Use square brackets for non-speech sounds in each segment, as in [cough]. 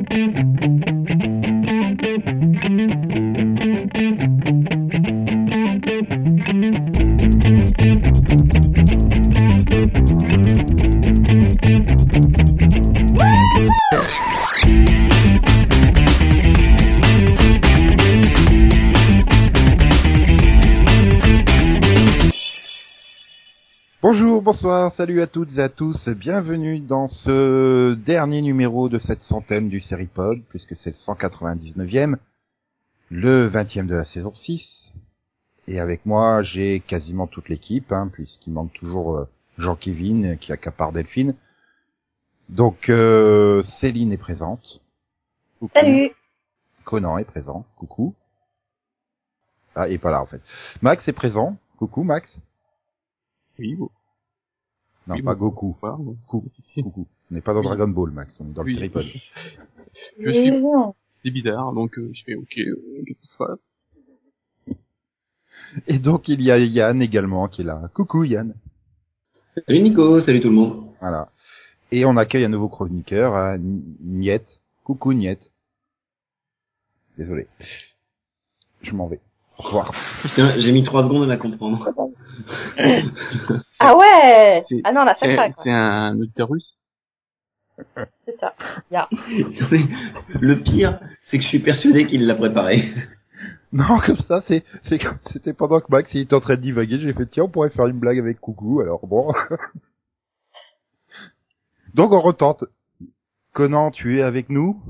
Mm-hmm. Bonsoir, salut à toutes et à tous, bienvenue dans ce dernier numéro de cette centaine du Seripod, puisque c'est le 199e, le 20e de la saison 6. Et avec moi, j'ai quasiment toute l'équipe, hein, puisqu'il manque toujours euh, Jean-Kévin qui accapare Delphine. Donc, euh, Céline est présente. Coucou. Salut. Conan est présent. Coucou. Ah, il est pas là en fait. Max est présent. Coucou Max. Oui, bon. Non, Oui, pas bon. Goku. Coucou. Coucou. On n'est pas dans Oui. Dragon Ball Max, on est dans Oui. le Seripod. [laughs] Je suis-. C'était bizarre, donc euh, je fais ok, euh, qu'est-ce qui se passe? Et donc il y a Yann également qui est là. Coucou Yann. Salut Nico, salut tout le monde. Voilà. Et on accueille un nouveau chroniqueur, hein, Niet. Coucou Niet. Désolé. Je m'en vais. Au revoir. Putain, j'ai mis trois secondes à la comprendre. Ah ouais Ah non, la C'est chaque fois, c'est un auditeur russe c'est ça. le pire, c'est que je suis persuadé qu'il l'a préparé. [laughs] Non, comme ça, c'est, c'était pendant que Max il était en train de divaguer, j'ai fait, tiens, on pourrait faire une blague avec Coucou, alors bon. [laughs] Donc on retente. Conan, tu es avec nous?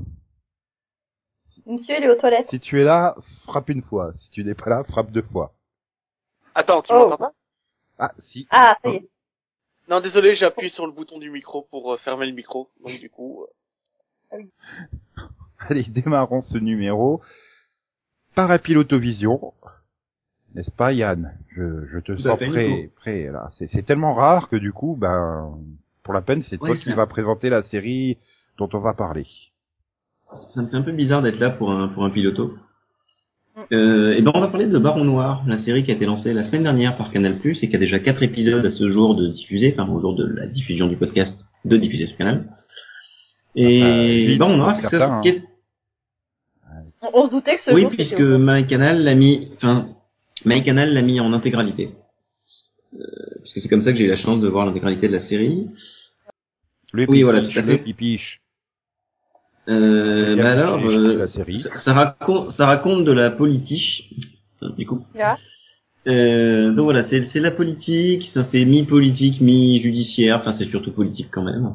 Monsieur, il est aux toilettes. Si tu es là, frappe une fois. Si tu n'es pas là, frappe deux fois. Attends, tu Oh. m'entends pas? Ah, si. Ah, ça y est. Non, désolé, j'appuie sur le bouton du micro pour euh, fermer le micro. Donc du coup, euh, [laughs] Allez, démarrons ce numéro par pilotovision. N'est-ce pas, Yann? Je, je te Tout sens prêt, prêt, là. C'est, c'est tellement rare que du coup, ben, pour la peine, c'est toi qui vas présenter la série dont on va parler. Ça me fait un peu bizarre d'être là pour un, pour un piloto. Euh, et ben on va parler de Baron Noir, la série qui a été lancée la semaine dernière par Canal+, et qui a déjà quatre épisodes à ce jour de diffuser, enfin au jour de la diffusion du podcast, de diffuser sur Canal. Et Enfin, huit, Baron Noir, certains, hein. On, se doutait que ce Oui, jour, puisque MyCanal l'a mis, enfin, MyCanal l'a mis en intégralité. Euh, puisque c'est comme ça que j'ai eu la chance de voir l'intégralité de la série. Le Oui, voilà, tout à fait. pipiche. Euh, bah alors, euh, la série. ça, ça raconte, ça raconte de la politique. Du coup. Là. Euh, donc voilà, c'est c'est la politique, ça c'est mi-politique, mi-judiciaire, enfin c'est surtout politique quand même.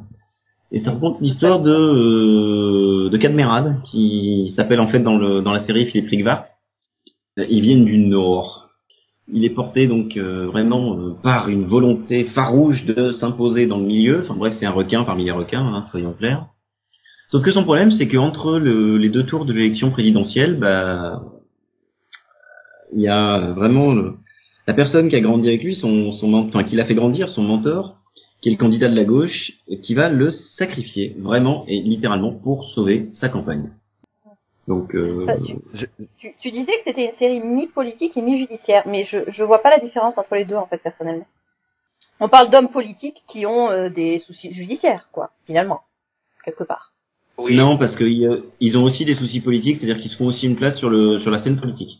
Et ça raconte l'histoire de euh, de Cadmerade, qui s'appelle en fait dans le dans la série Philippe Rigvart. Ils viennent du Nord. Il est porté donc euh, vraiment euh, par une volonté farouche de s'imposer dans le milieu. Enfin bref, c'est un requin parmi les requins, hein, soyons clairs. Sauf que son problème, c'est qu'entre le, les deux tours de l'élection présidentielle, bah, il y a vraiment le- la personne qui a grandi avec lui, son, enfin, qui l'a fait grandir, son mentor, qui est le candidat de la gauche, qui va le sacrifier, vraiment et littéralement, pour sauver sa campagne. Donc, euh, Ça, Tu, tu disais que c'était une série mi-politique et mi-judiciaire, mais je, je vois pas la différence entre les deux, en fait, personnellement. On parle d'hommes politiques qui ont euh, des soucis judiciaires, quoi, finalement. Quelque part. Oui. non, parce qu'ils ils ont aussi des soucis politiques, c'est-à-dire qu'ils se font aussi une place sur le sur la scène politique.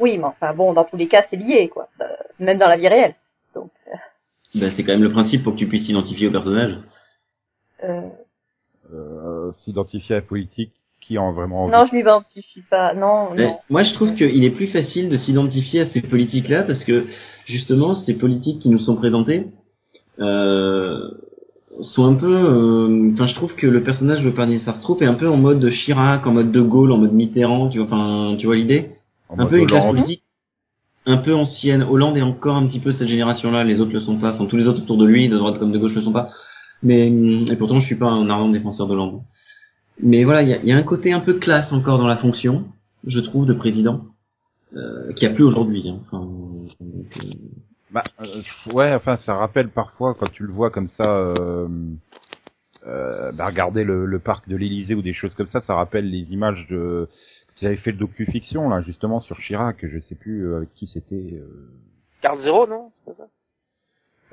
Oui, mais enfin, bon, dans tous les cas, c'est lié, quoi. Euh, même dans la vie réelle. Donc, Ben, c'est quand même le principe pour que tu puisses t'identifier au personnage. euh, Euh, s'identifier à la politique qui en vraiment envie. non, je m'identifie pas. Non, Mais non. moi, je trouve qu'il est plus facile de s'identifier à ces politiques-là parce que justement, ces politiques qui nous sont présentées euh, sont un peu. euh, Enfin, je trouve que le personnage de Parnier Sarstrup est un peu en mode Chirac, en mode De Gaulle, en mode Mitterrand. Tu vois, enfin, tu vois l'idée Un peu une classe politique un peu ancienne. Hollande est encore un petit peu cette génération-là. Les autres le sont pas. Enfin, tous les autres autour de lui, de droite comme de gauche, le sont pas. Mais et pourtant, je suis pas un ardent défenseur d'Hollande. Mais voilà, il y a, y a un côté un peu classe encore dans la fonction, je trouve, de président, euh, qui a plus aujourd'hui. hein. Enfin, euh, Bah, euh, ouais, enfin, ça rappelle parfois quand tu le vois comme ça. Euh, euh, bah, regarder le, le parc de l'Élysée ou des choses comme ça, ça rappelle les images de. Tu avais fait le docu-fiction là, justement sur Chirac, je sais plus euh, avec qui c'était. Euh... Carte zéro, non? C'est pas ça?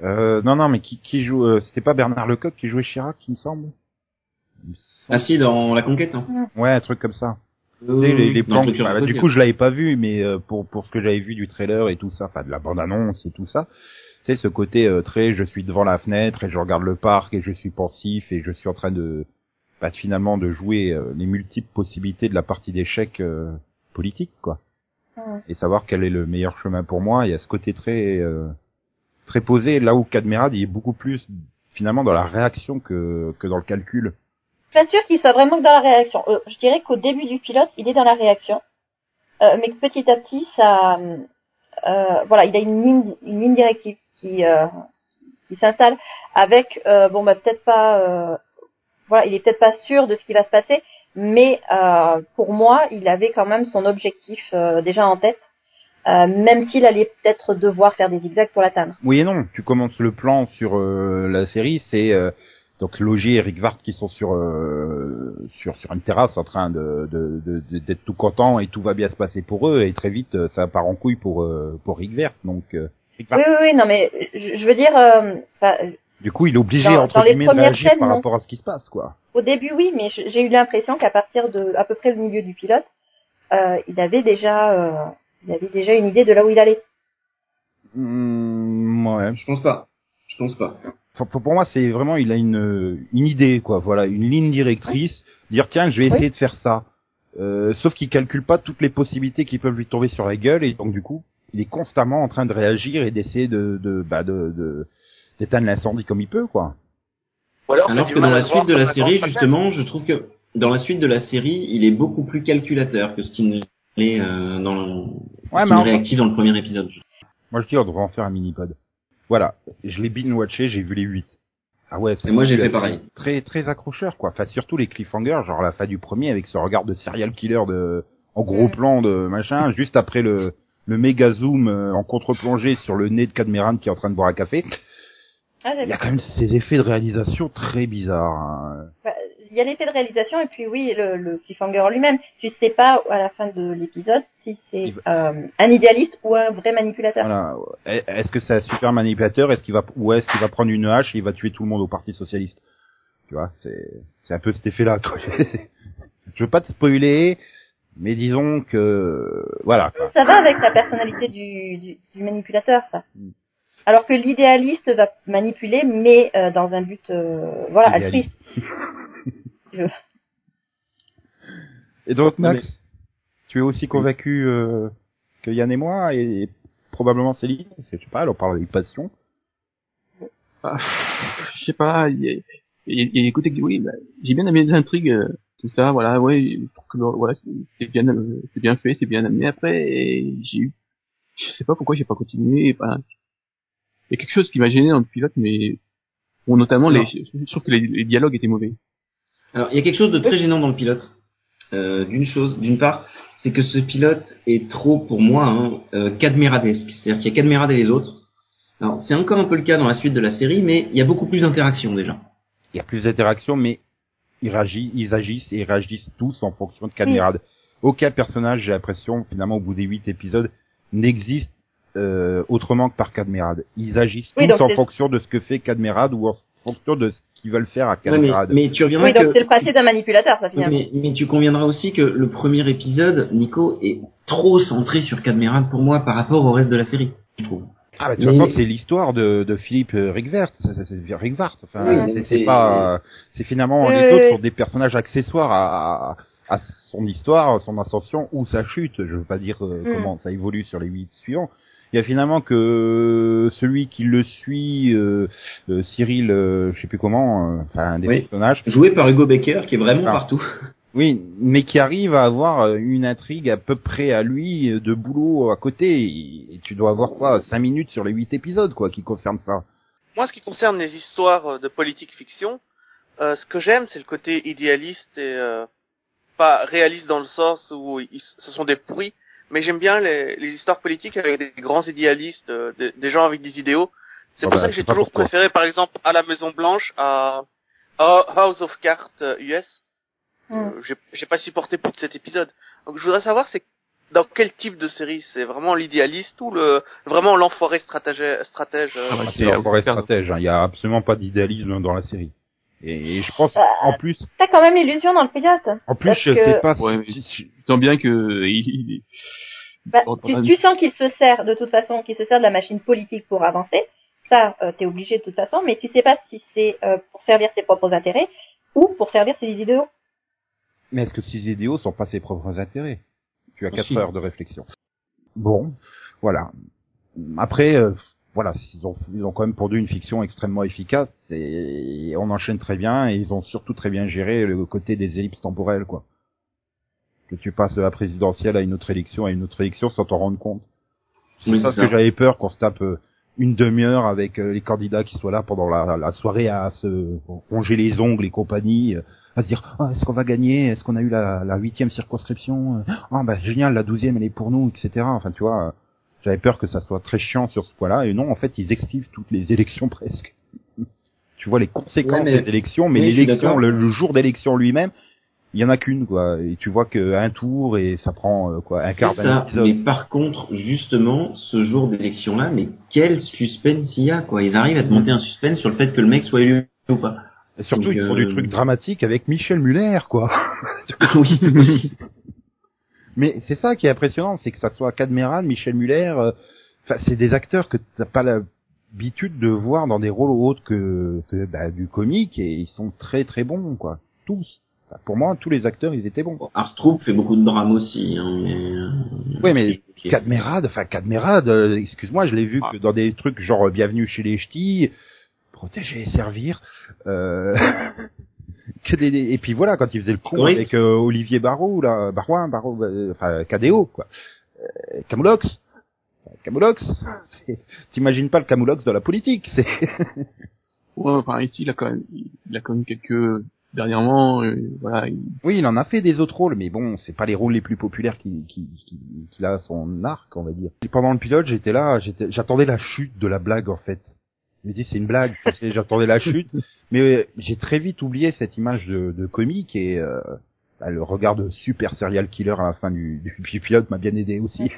Euh, non, non, mais qui, qui joue euh, C'était pas Bernard Lecoq qui jouait Chirac, il me semble? Ah si, dans la conquête, non? Ouais, un truc comme ça. Tu Oui, sais, les, les plans, bah, du coup, je l'avais pas vu, mais euh, pour pour ce que j'avais vu du trailer et tout ça, enfin de la bande annonce et tout ça, tu sais, ce côté euh, très, je suis devant la fenêtre et je regarde le parc et je suis pensif et je suis en train de, bah, finalement, de jouer euh, les multiples possibilités de la partie d'échecs euh, politique, quoi, et savoir quel est le meilleur chemin pour moi. Il y a ce côté très euh, très posé, là où Cadmerad il est beaucoup plus finalement dans la réaction que que dans le calcul. Pas sûre qu'il soit vraiment dans la réaction. Euh, je dirais qu'au début du pilote, il est dans la réaction, euh, mais que petit à petit, ça, euh, voilà, il a une ligne, une ligne directive qui euh, qui s'installe avec, euh, bon bah peut-être pas, voilà, il est peut-être pas sûr de ce qui va se passer, mais pour moi, il avait quand même son objectif déjà en tête, euh, même s'il allait peut-être devoir faire des zigzags pour l'atteindre. Oui et non. Tu commences le plan sur euh, la série, c'est euh, donc Logier et Rick Vart qui sont sur euh, sur sur une terrasse en train de de- de- de- d'être tout contents et tout va bien se passer pour eux et très vite euh, ça part en couille pour euh, pour Rick Vert. Donc euh, Rick Vart, Oui, oui, oui, non mais je, je veux dire, euh, du coup, il est obligé Dans- entre dans les guillemets de premières réagir scènes, par non. rapport à ce qui se passe quoi. Au début, oui, mais je- j'ai eu l'impression qu'à partir de à peu près le milieu du pilote, euh, il avait déjà, euh, il avait déjà une idée de là où il allait. Hmm, ouais. Je pense pas. Je pense pas. Pour pour moi, c'est vraiment, il a une, une idée, quoi. Voilà, une ligne directrice. Dire, tiens, je vais Oui. essayer de faire ça. Euh, sauf qu'il calcule pas toutes les possibilités qui peuvent lui tomber sur la gueule, et donc du coup, il est constamment en train de réagir et d'essayer de, de, bah, de, de- d'éteindre l'incendie comme il peut, quoi. Alors, Alors que dans la suite de la série, justement, je trouve que dans la suite de la série, il est beaucoup plus calculateur que ce qu'il n'est euh, dans le, Ouais, ce qu'il mais réactif dans le premier épisode. Moi, je dis, on devrait en faire un mini-pod. Voilà. Je l'ai binge-watché, j'ai vu les 8. Ah ouais, c'est moi, j'ai fait pareil. Très, très accrocheur, quoi. Enfin, surtout les cliffhangers, genre la fin du premier avec ce regard de serial killer de, en gros plan de machin, juste après le, le méga zoom euh, en contre-plongée sur le nez de Cadmeran qui est en train de boire un café. Ah, Il y a quand même ces effets de réalisation très bizarres. hein. Bah, Il y a l'effet de réalisation et puis oui, le, le cliffhanger en lui-même. Tu sais pas à la fin de l'épisode si c'est euh, un idéaliste ou un vrai manipulateur. Voilà. Est-ce que c'est un super manipulateur? Est-ce qu'il va ou est-ce qu'il va prendre une hache et il va tuer tout le monde au Parti socialiste? Tu vois, c'est c'est un peu cet effet-là. [laughs] Je veux pas te spoiler, mais disons que voilà. quoi. Ça va avec la personnalité du, du, du manipulateur, ça. Mm. Alors que l'idéaliste va manipuler, mais euh, dans un but, euh, voilà, altruiste. [laughs] Et donc Max, tu es aussi convaincu euh, que Yann et moi et, et probablement Céline, parce que je sais pas, elle en parle avec passion. Ah, je sais pas, il y a, il y a- il y a des côtés qui disent, oui, bah, j'ai bien aimé l'intrigue, euh, tout ça, voilà, ouais, que voilà, c'est bien, euh, c'est bien fait, c'est bien amené. Après, et j'ai eu, je sais pas pourquoi j'ai pas continué. Enfin, il y a quelque chose qui m'a gêné dans le pilote, mais bon, notamment les, je suis sûr que les, les dialogues étaient mauvais. Alors, il y a quelque chose de très gênant dans le pilote. Euh, d'une chose, d'une part, c'est que ce pilote est trop, pour moi, hein, euh, cadméradesque. C'est-à-dire qu'il y a Cadmérade et les autres. Alors, c'est encore un peu le cas dans la suite de la série, mais il y a beaucoup plus d'interactions déjà. Il y a plus d'interactions, mais ils réagissent, ils agissent et ils réagissent tous en fonction de Cadmerade. Aucun personnage, j'ai l'impression, finalement, au bout des huit épisodes, n'existe euh, autrement que par Cadmerade. Ils agissent Oui, tous en fonction de ce que fait Cadmerade ou en fonction de ce qu'ils veulent faire à Ouais, mais, tu reviendras Oui, donc que... c'est le principe d'un manipulateur, ça finalement. mais, mais tu conviendras aussi que le premier épisode, Nico, est trop centré sur Cadmerade pour moi par rapport au reste de la série, je trouve. Ah bah toute Mais- c'est l'histoire de, de Philippe euh, Rigvert, c'est- Rigvart. Enfin, Oui, c'est- pas, euh, c'est finalement Oui, les oui, autres oui. sont des personnages accessoires à, à, à son histoire, son ascension ou sa chute. Je veux pas dire euh, Mm. comment ça évolue sur les huit suivants. Il y a finalement que celui qui le suit, euh, euh, Cyril, euh, je sais plus comment, euh, enfin un des Oui. personnages, Joué par Hugo Becker, qui est vraiment partout. oui, mais qui arrive à avoir euh, une intrigue à peu près à lui euh, de boulot à côté. Et, tu dois avoir quoi, cinq minutes sur les huit épisodes quoi qui concernent ça. Moi, ce qui concerne les histoires euh, de politique fiction, euh, ce que j'aime, c'est le côté idéaliste et euh, pas réaliste dans le sens où ils, ce sont des pourris, mais j'aime bien les, les histoires politiques avec des grands idéalistes, euh, des, des gens avec des idéaux. C'est pour bah, ça que c'est j'ai toujours préféré, par exemple, à la Maison Blanche, à, à House of Cards euh, US. Mm. Euh, j'ai- j'ai pas supporté plus de cet épisode. Donc je voudrais savoir, c'est dans quel type de série? C'est vraiment l'idéaliste ou le vraiment l'enfoiré stratège, stratège euh, Ah ouais, C'est la forêt stratège. hein. Il y a absolument pas d'idéalisme dans la série. Et, et je pense, Bah, en plus, T'as quand même l'illusion dans le pilote. en plus, parce je que- sais pas Ouais, si- sens bien que il, Bah, tu, sens qu'il se sert de toute façon, qu'il se sert de la machine politique pour avancer. Ça, euh, t'es obligé de toute façon, mais tu sais pas si c'est euh, pour servir ses propres intérêts ou pour servir ses idéaux. Mais est-ce que ces idéaux sont pas ses propres intérêts? Tu as quatre heures de réflexion. Bon, voilà. Après, euh, voilà, ils ont, ils ont quand même pondu une fiction extrêmement efficace et on enchaîne très bien et ils ont surtout très bien géré le côté des ellipses temporelles, quoi. Que tu passes de la présidentielle à une autre élection à une autre élection sans t'en rendre compte. C'est Oui, ça que j'avais peur qu'on se tape euh, une demi-heure avec euh, les candidats qui soient là pendant la, la soirée à se ronger les ongles et compagnie, euh, à se dire Ah, est-ce qu'on va gagner, est-ce qu'on a eu la huitième circonscription, ah bah génial, la douzième elle est pour nous, etc. Enfin tu vois, j'avais peur que ça soit très chiant sur ce point-là, et non en fait ils esquivent toutes les élections presque. [laughs] tu vois les conséquences Ouais, mais- des élections, mais oui, l'élection, le, le jour d'élection lui-même, il y en a qu'une quoi, et tu vois que un tour et ça prend euh, quoi un quart C'est d'un. Mais par contre, justement, ce jour d'élection-là, mais quel suspense il y a, quoi. Ils arrivent à te monter un suspense sur le fait que le mec soit élu ou pas. Et surtout, Donc, ils font euh, du truc dramatique avec Michel Muller, quoi. [laughs] [laughs] oui, oui. Mais c'est ça qui est impressionnant, c'est que ça soit Cadmeran, Michel Muller, euh, enfin, c'est des acteurs que t'as pas l'habitude de voir dans des rôles autres que, que bah, du comique, et ils sont très très bons, quoi. Tous. Enfin, pour moi, tous les acteurs, ils étaient bons. Arstrup fait beaucoup de drame aussi, hein, mais... euh, Oui, mais. Cadmerade, enfin Cadmerade, euh, excuse-moi, je l'ai vu Ah. que dans des trucs genre Bienvenue chez les Ch'tis, protéger et servir, euh, [laughs] que des, et puis voilà quand il faisait le con Oui. avec euh, Olivier Barrault là, Barouin, Barrault, euh, enfin Cadéo quoi, euh, Camoulox, Camoulox, [laughs] t'imagines pas le Camoulox dans la politique, c'est [laughs] ouais, enfin ici il a quand même il a quand même quelques dernièrement euh, voilà il- oui il en a fait des autres rôles, mais bon c'est pas les rôles les plus populaires qu'il qui, qui, qu'il a son arc on va dire. Et pendant le pilote j'étais là, j'étais, j'attendais la chute de la blague en fait. Je me dis c'est une blague, j'attendais la chute, [laughs] mais euh, j'ai très vite oublié cette image de, de comique et euh, bah, le regard de super serial killer à la fin du, du, du pilote m'a bien aidé aussi.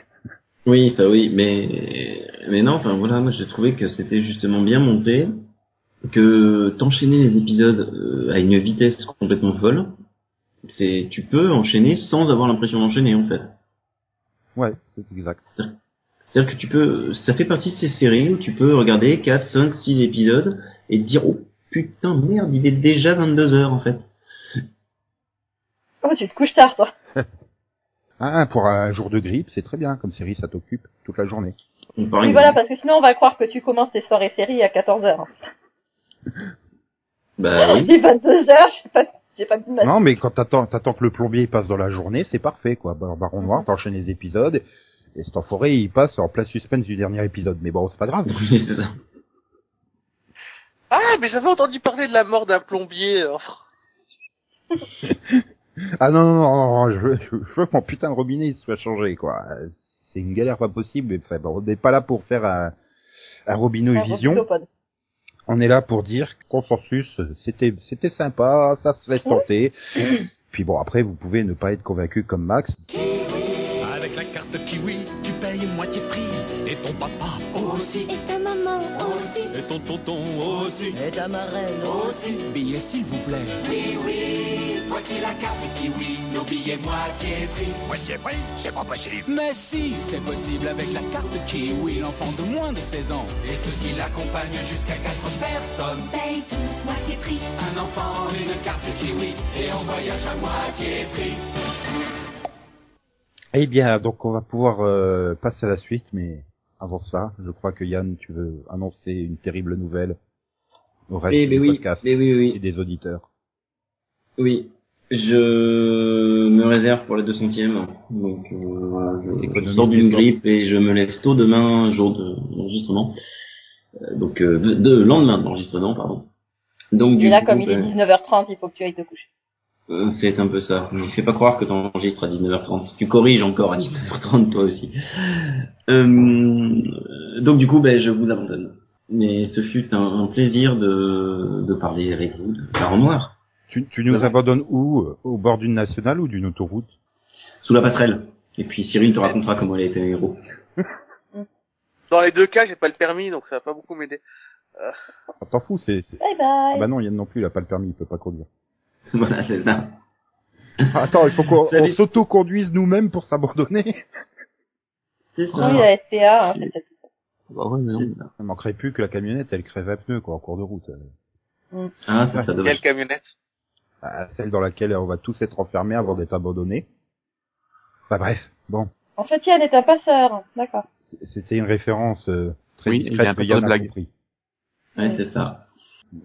Oui, ça oui, mais mais non, enfin voilà, moi j'ai trouvé que c'était justement bien monté, que t'enchaîner les épisodes euh, à une vitesse complètement folle, c'est tu peux enchaîner sans avoir l'impression d'enchaîner en fait. Ouais, c'est exact. C'est-à-dire que tu peux, ça fait partie de ces séries où tu peux regarder 4, 5, 6 épisodes et te dire oh putain merde, il est déjà 22 heures en fait. [laughs] Oh, tu te couches tard, toi. [laughs] Ah, pour un jour de grippe, c'est très bien comme série, ça t'occupe toute la journée. Oui, voilà, parce que sinon on va croire que tu commences tes soirées séries à 14h. [laughs] Bah oui. Il est 22h, j'ai pas, j'ai pas vu ma Non, mais quand t'attends, t'attends que le plombier passe dans la journée, c'est parfait, quoi. Bar- Baron Noir, Mhm. t'enchaînes les épisodes, et cet enfoiré, il passe en plein suspense du dernier épisode. Mais bon, c'est pas grave. Oui, c'est ça. Ah, mais j'avais entendu parler de la mort d'un plombier. euh, [laughs] Ah non, non, non, non, je veux, je veux que mon putain de robinet soit changé, quoi. C'est une galère pas possible, mais enfin, bon, on n'est pas là pour faire un, un robinet un vision. On est là pour dire que consensus, c'était, c'était sympa, ça se laisse tenter. Puis bon, après, vous pouvez ne pas être convaincu comme Max. Carte Kiwi, tu payes moitié prix. Et ton papa aussi. Et ta maman aussi. Et ton tonton aussi. Et ta marraine aussi. Billets s'il vous plaît. Oui, oui, voici la carte Kiwi, nos billets moitié prix. Moitié prix, c'est pas possible. Mais si, c'est possible avec la carte Kiwi, l'enfant de moins de 16 ans. Et ceux qui l'accompagnent jusqu'à 4 personnes payent tous moitié prix. Un enfant, une carte Kiwi. Et on voyage à moitié prix. Eh bien, donc on va pouvoir euh, passer à la suite, mais avant ça, je crois que Yann, tu veux annoncer une terrible nouvelle au reste Eh du oui, podcast oui, oui, et des auditeurs. oui. Je me réserve pour la 200e. Donc, euh, voilà, je, sors d'une grippe et je me lève tôt demain, jour de- d'enregistrement. Euh, donc, euh, de, de lendemain d'enregistrement, pardon. Donc, Et du là, coup, comme il est ben, 19h30, il faut que tu ailles te coucher. Euh, C'est un peu ça. Ne fais pas croire que tu enregistres à 19h30. Tu corriges encore à 19h30 toi aussi. Euh, donc du coup, ben, je vous abandonne. Mais ce fut un, un plaisir de, de parler avec vous de Baron Noir. Tu, tu nous Ouais. abandonnes où euh, Au bord d'une nationale ou d'une autoroute? Sous la passerelle. Et puis Cyril te racontera comment elle a été un héros. [laughs] Dans les deux cas, j'ai pas le permis, donc ça va pas beaucoup m'aider. Ah, T'en fous, c'est... c'est- Bye Ah bye. bah non, Yann non plus, il a pas le permis, il peut pas conduire. [laughs] voilà, c'est ça. Attends, il faut qu'on on s'auto-conduise nous-mêmes pour s'abandonner. [laughs] C'est ça. Oui, la SPA, hein, ça. Bah ouais, mais non. C'est ça. Il manquerait plus que la camionnette, elle crève à pneus, quoi, en cours de route. Ah, c'est ça, dommage. Quelle camionnette? Ah, celle dans laquelle on va tous être enfermés avant d'être abandonnés. Bah bref, bon. En fait, Yann est un passeur. D'accord. C'était une référence euh, très Oui, il y a discrète peu Yann de a blague. compris. Ouais, c'est ça.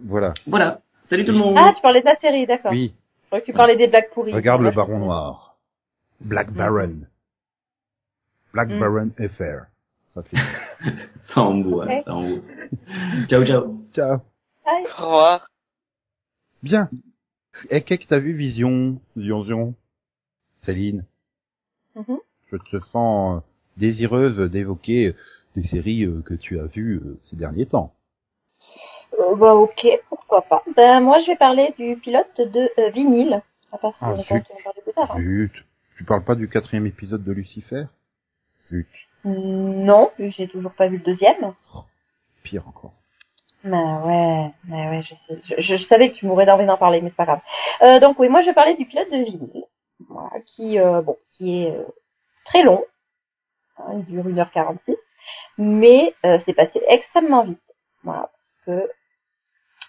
Voilà. Voilà. Salut tout le monde. Ah, tu parlais de la série, d'accord. Oui, Je que tu parlais des blagues pourries. regarde le Baron Noir. Black Baron. Black Mm. Baron FR. Ça fait... [laughs] Ça en bout, ouais, Ouais. ça en bout. ciao, ciao. Ciao. Aïe. Au revoir. Bien. Et qu'est-ce que t'as vu, Vision, Vision, Céline? Mhm. Je te sens euh, désireuse d'évoquer euh, des séries euh, que tu as vues ces derniers temps. Euh, bah, ok, pourquoi pas. Ben, moi, je vais parler du pilote de euh, vinyle. À part Ah, zut. plus tard. hein. Zut. Tu parles pas du quatrième épisode de Lucifer? Zut. Non, j'ai toujours pas vu le deuxième. Pire encore. Mais ouais, mais ouais, je, sais. Je, je- je savais que tu mourrais d'envie d'en parler, mais c'est pas grave. Euh, donc oui, moi je vais parler du pilote de vinyle, voilà, qui euh, bon, qui est euh, très long, hein, il dure 1h46, mais euh, c'est passé extrêmement vite. Voilà, parce que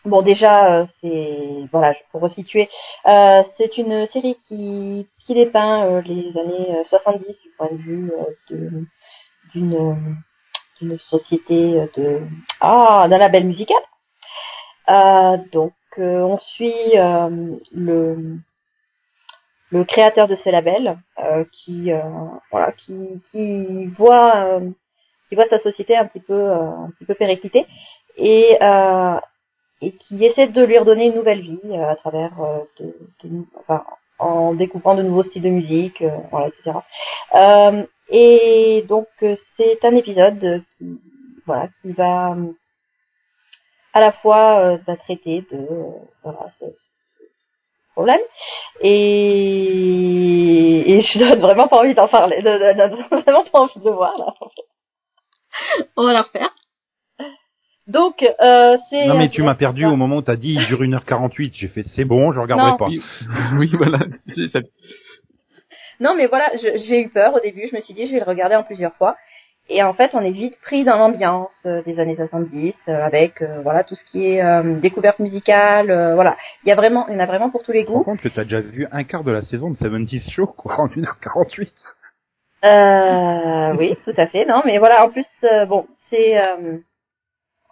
bon déjà euh, c'est voilà, pour resituer, euh, c'est une série qui qui dépeint euh, les années euh, 70 du point de vue euh, d'une euh, d'une société euh, de ah d'un label musical. Euh, donc euh, on suit euh, le le créateur de ce label euh, qui euh, voilà qui qui voit euh, qui voit sa société un petit peu euh, un petit peu périclitée et euh, et qui essaie de lui redonner une nouvelle vie euh, à travers euh, de, de- enfin, en découvrant de nouveaux styles de musique euh, voilà etc euh, et donc c'est un épisode qui voilà qui va à la fois va traiter de voilà problème. Et, et je donne vraiment pas envie d'en parler de, vraiment pas envie de voir là on va la refaire donc euh, c'est Non mais tu m'as perdu au moment où t'as dit il dure 1h48. J'ai fait c'est bon, je regarderai Non. pas. Oui, [laughs] oui, voilà. Non, mais voilà, j'ai eu peur au début. Je me suis dit, je vais le regarder en plusieurs fois. Et en fait, on est vite pris dans l'ambiance euh, des années 70, euh, avec euh, voilà tout ce qui est euh, découverte musicale. euh, voilà, il y a vraiment, il y en a vraiment pour tous les Tu te rends goûts. compte que t'as déjà vu un quart de la saison de 70 Show quoi en 1h48 Euh, oui, tout à fait. Non, mais voilà, en plus, euh, bon, c'est euh,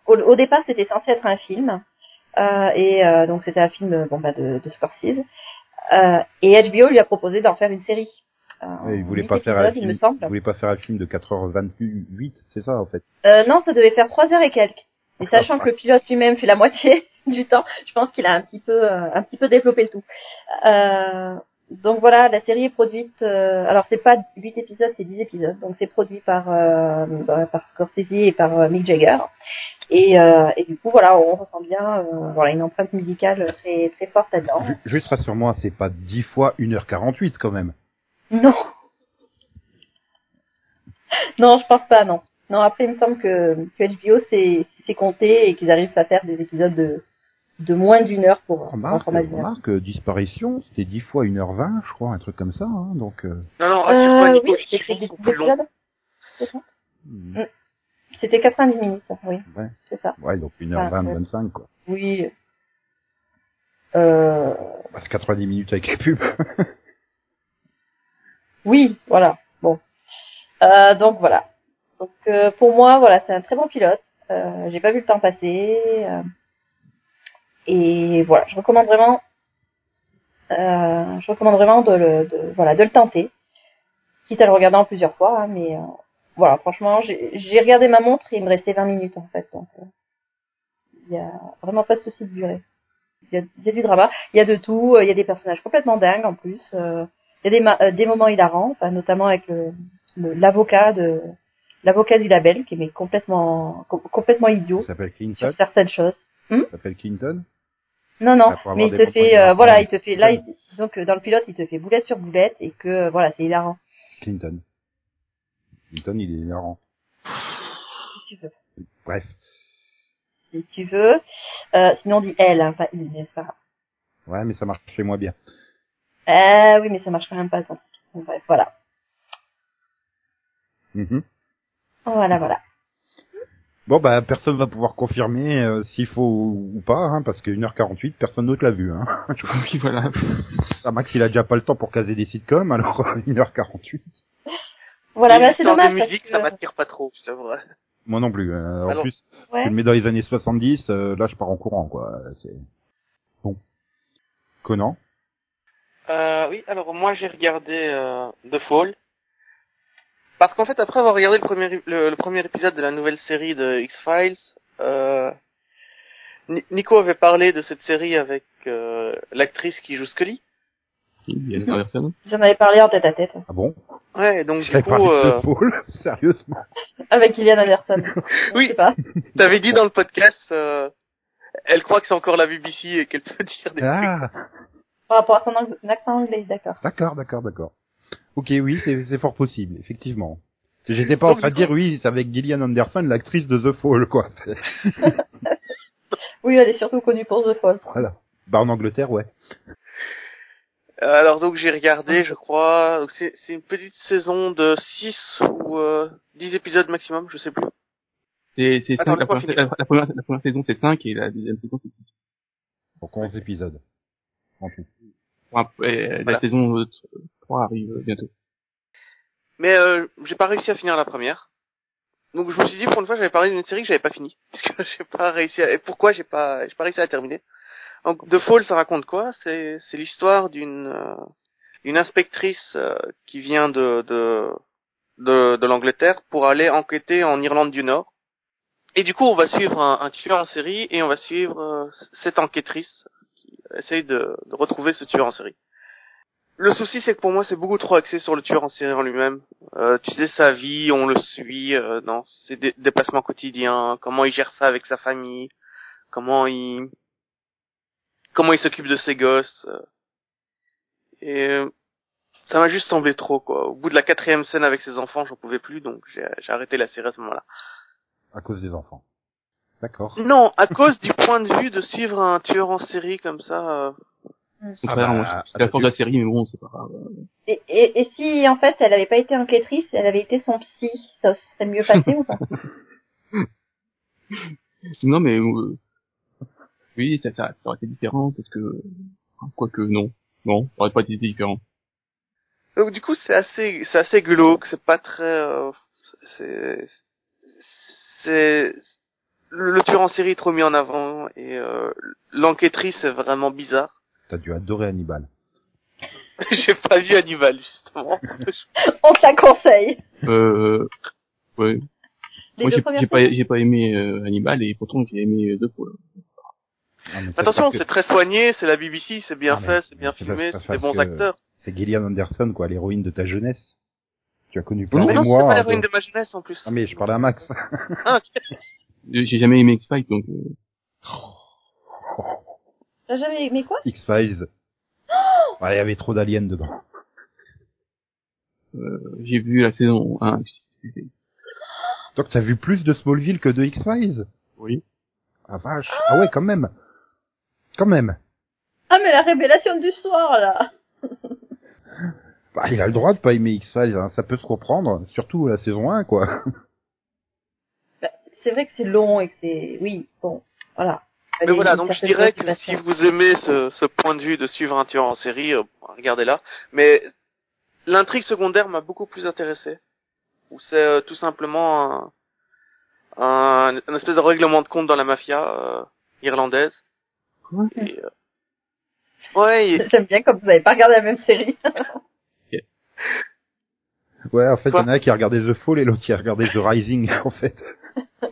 au, au départ, c'était censé être un film, euh, et euh, donc c'était un film, euh, bon bah de, de Scorsese. Euh, et HBO lui a proposé d'en faire une série. Euh, Ouais, il voulait pas faire un épisodes, il film. me semble. Il voulait pas faire un film de 4h28, c'est ça en fait? Euh, non, ça devait faire trois heures et quelques. Et sachant que le pilote lui-même fait la moitié [laughs] du temps, je pense qu'il a un petit peu, un petit peu développé le tout. Donc voilà, la série est produite. euh, alors c'est pas huit épisodes, c'est dix épisodes. Donc c'est produit par euh, bah, par Scorsese et par euh, Mick Jagger. Et, euh, et du coup voilà, on ressent bien, euh, voilà, une empreinte musicale très très forte là-dedans. Ju- Juste rassure-moi, c'est pas 10 fois 1h48 quand même. Non. [laughs] non, je pense pas, non. Non, après, il me semble que, que HBO, c'est, c'est compté et qu'ils arrivent à faire des épisodes de, de moins d'une heure pour, pour un Remarque, format d'une heure. remarque, euh, disparition, c'était 10 fois 1h20, je crois, un truc comme ça, hein, donc... Euh... Non, non, rassure-toi, Euh, Nico, oui, c'est beaucoup plus. C'est ça hmm, C'était 90 minutes, oui. Ouais. C'est ça. Ouais, donc Ah, 1h20, ouais. 25, quoi. Oui. Euh, Bah, c'est 90 minutes avec les pubs. [laughs] oui, voilà. Bon. Euh, donc voilà. Donc euh, pour moi, voilà, c'est un très bon pilote. Euh, j'ai pas vu le temps passer. euh, et voilà, je recommande vraiment. Euh, je recommande vraiment de le, de, voilà, de le tenter. Quitte à le regarder en plusieurs fois, hein, mais euh, voilà, franchement, j'ai regardé ma montre et il me restait 20 minutes en fait. Donc, euh, il y a vraiment pas de souci de durée. Il y, a, y a du drama, il y a de tout, euh, il y a des personnages complètement dingues en plus. euh, il y a des, euh, des moments hilarants, enfin, notamment avec le l'avocat de l'avocat du label qui est mais complètement com- complètement idiot Ça s'appelle Clinton? sur certaines choses. Ça s'appelle Clinton? Non non, Ah, avoir mais il te fait euh, voilà, mais il te fait là il- disons que dans le pilote, il te fait boulette sur boulette et que euh, voilà, c'est hilarant. Clinton. Clinton, il est hilarant. Si tu veux. Bref. si tu veux. Euh, sinon on dit elle, hein, pas il, n'est-ce pas? Ouais, mais ça marche chez moi bien. Euh, oui, mais ça marche quand même pas. tant bref, voilà. Mhm. Voilà, voilà. Bon, bah, personne va pouvoir confirmer euh, s'il faut ou pas, hein, parce que 1h48, personne d'autre l'a vu. Hein. [laughs] Oui, voilà. Ah, Max, il a déjà pas le temps pour caser des sitcoms, alors 1h48. Voilà, Et bah, c'est dommage parce musique, que... ça m'attire pas trop, c'est vrai. Moi non plus. euh, en Alors, plus, Ouais. tu le mets dans les années 70, euh, là, je pars en courant, quoi. C'est bon. Conan? Euh, oui, alors moi j'ai regardé euh, The Fall. Parce qu'en fait, après avoir regardé le premier, le, le premier épisode de la nouvelle série de X-Files, euh, Ni- Nico avait parlé de cette série avec euh, l'actrice qui joue Scully. Il y a une personne. J'en avais parlé en tête à tête. Ah bon? Ouais, donc du coup, euh, Paul [laughs] Sérieusement Avec Ilian Anderson. [laughs] Oui. Je sais pas. t'avais dit dans le podcast, euh, elle croit que c'est encore la BBC et qu'elle peut dire des trucs. Ah, Par rapport à son accent anglais, d'accord. d'accord, d'accord, d'accord. Ok, oui, c'est c'est fort possible, effectivement. J'étais pas en train de dire oui, c'est avec Gillian Anderson, l'actrice de The Fall, quoi. [laughs] Oui, elle est surtout connue pour The Fall. voilà. Bah en Angleterre, ouais. Euh, Alors donc j'ai regardé, je crois, donc c'est c'est une petite saison de 6 ou euh, 10 épisodes maximum, je sais plus. C'est, la, la, la première, la première saison c'est 5 et la deuxième saison c'est 6. Donc 11 épisodes. En tout. Bon, après, Voilà. la saison euh, 3 arrive euh, bientôt. Mais euh, j'ai pas réussi à finir la première. Donc je me suis dit pour une fois j'avais parlé d'une série que j'avais pas fini [laughs] puisque j'ai pas réussi à... et pourquoi j'ai pas j'ai pas réussi à la terminer. Donc The Fall ça raconte quoi? C'est c'est l'histoire d'une euh, une inspectrice euh, qui vient de de de, de l'Angleterre pour aller enquêter en Irlande du Nord. Et du coup on va suivre un, un tueur en série et on va suivre euh, cette enquêtrice essaye de, de retrouver ce tueur en série. Le souci, c'est que pour moi, c'est beaucoup trop axé sur le tueur en série en lui-même. Euh, tu sais, sa vie, on le suit euh, dans ses dé- déplacements quotidiens, comment il gère ça avec sa famille, comment il comment il s'occupe de ses gosses. euh. Et euh, ça m'a juste semblé trop, quoi. Au bout de la quatrième scène avec ses enfants, j'en pouvais plus, donc j'ai arrêté la série à ce moment-là. À cause des enfants. D'accord. Non, à cause du point de vue de suivre un tueur en série comme ça. euh, Ah contraire, bah, moi, ah, c'est la bah, force tu- de la série, mais bon, c'est pas grave. Et, et, et si, en fait, elle avait pas été enquêtrice, elle avait été son psy, ça serait mieux passé ou pas? [laughs] Non, mais euh, oui, ça, ça, ça aurait été différent parce que quoique non, non, ça aurait pas été différent. Donc du coup c'est assez c'est assez glauque, c'est pas très euh, c'est c'est le, le tueur en série est trop mis en avant et euh, l'enquêtrice est vraiment bizarre. [laughs] T'as dû adorer Hannibal. J'ai pas vu Hannibal justement. [laughs] On te la conseille. Euh, ouais. Les Moi, deux j'ai pas, j'ai pas aimé euh, Hannibal et pourtant j'ai aimé The Fall. Ah, mais c'est Attention, que c'est très soigné, c'est la BBC, c'est bien Ah, fait, c'est bien filmé, c'est des bons acteurs. C'est Gillian Anderson, quoi, l'héroïne de ta jeunesse. Tu as connu plein Mais de non, moi. c'est pas l'héroïne de- de ma jeunesse en plus. Ah mais je parlais à Max. Ah, ok. [laughs] J'ai jamais aimé X-Files donc euh, [laughs] T'as jamais aimé quoi? X-Files. [gasps] Ouais, il y avait trop d'aliens dedans. euh, j'ai vu la saison 1. Donc t'as vu plus de Smallville que de X-Files? Oui. Ah vache. Ah ouais, quand même. Quand même. Ah, mais la révélation du soir, là Bah, il a le droit de pas aimer X-Files, hein. ça peut se comprendre. Surtout la saison 1, quoi. [laughs] C'est vrai que c'est long et que c'est... Oui, bon, voilà. Mais voilà, donc je dirais que si vous aimez ce, ce point de vue de suivre un tueur en série, euh, regardez-là. Mais l'intrigue secondaire m'a beaucoup plus intéressé. Où c'est euh, tout simplement un, un, un espèce de règlement de compte dans la mafia euh, irlandaise. Et, euh, ouais, et- J'aime bien comme vous n'avez pas regardé la même série. Ouais, en fait, il y en a un qui a regardé The Fall et l'autre qui a regardé The Rising, [laughs] en fait.